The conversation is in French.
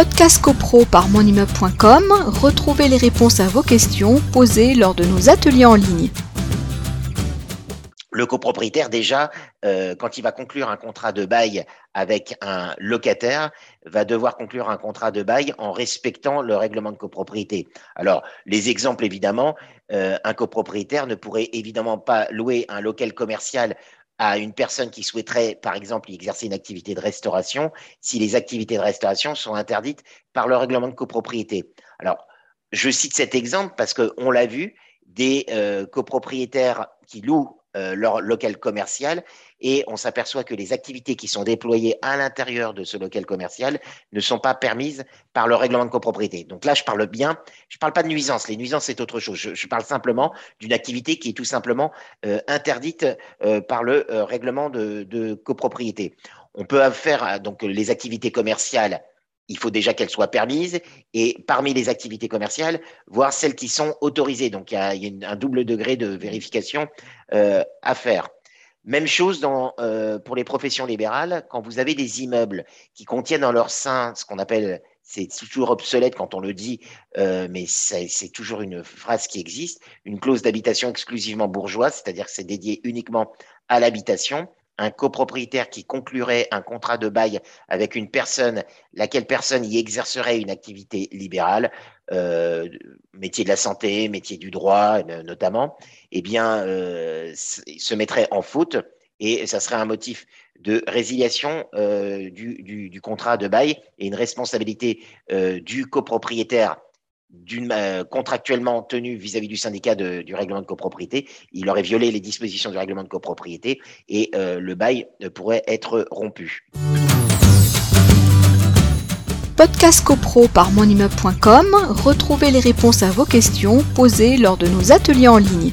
Podcast CoPro par monimmeuble.com, retrouvez les réponses à vos questions posées lors de nos ateliers en ligne. Le copropriétaire, déjà, euh, quand il va conclure un contrat de bail avec un locataire, va devoir conclure un contrat de bail en respectant le règlement de copropriété. Alors, les exemples, évidemment, euh, un copropriétaire ne pourrait évidemment pas louer un local commercial à une personne qui souhaiterait, par exemple, exercer une activité de restauration, si les activités de restauration sont interdites par le règlement de copropriété. Alors, je cite cet exemple parce qu'on l'a vu, des euh, copropriétaires qui louent euh, leur local commercial et on s'aperçoit que les activités qui sont déployées à l'intérieur de ce local commercial ne sont pas permises par le règlement de copropriété. Donc là, je parle bien, je ne parle pas de nuisance. Les nuisances, c'est autre chose. Je, parle simplement d'une activité qui est tout simplement euh, interdite euh, par le règlement de, de copropriété. On peut faire donc les activités commerciales il faut déjà qu'elles soient permises et parmi les activités commerciales, voir celles qui sont autorisées. Donc, il y a, un double degré de vérification euh, à faire. Même chose euh, pour les professions libérales, quand vous avez des immeubles qui contiennent dans leur sein ce qu'on appelle, c'est toujours obsolète quand on le dit, euh, mais c'est toujours une phrase qui existe, une clause d'habitation exclusivement bourgeoise, c'est-à-dire que c'est dédié uniquement à l'habitation un copropriétaire qui conclurait un contrat de bail avec une personne, laquelle personne y exercerait une activité libérale, euh, métier de la santé, métier du droit notamment, eh bien, euh, se mettrait en faute et ça serait un motif de résiliation euh, du, contrat de bail et une responsabilité du copropriétaire euh, contractuellement tenue vis-à-vis du syndicat du règlement de copropriété, il aurait violé les dispositions du règlement de copropriété et euh, le bail pourrait être rompu. Podcast CoPro par monimmeuble.com, retrouvez les réponses à vos questions posées lors de nos ateliers en ligne.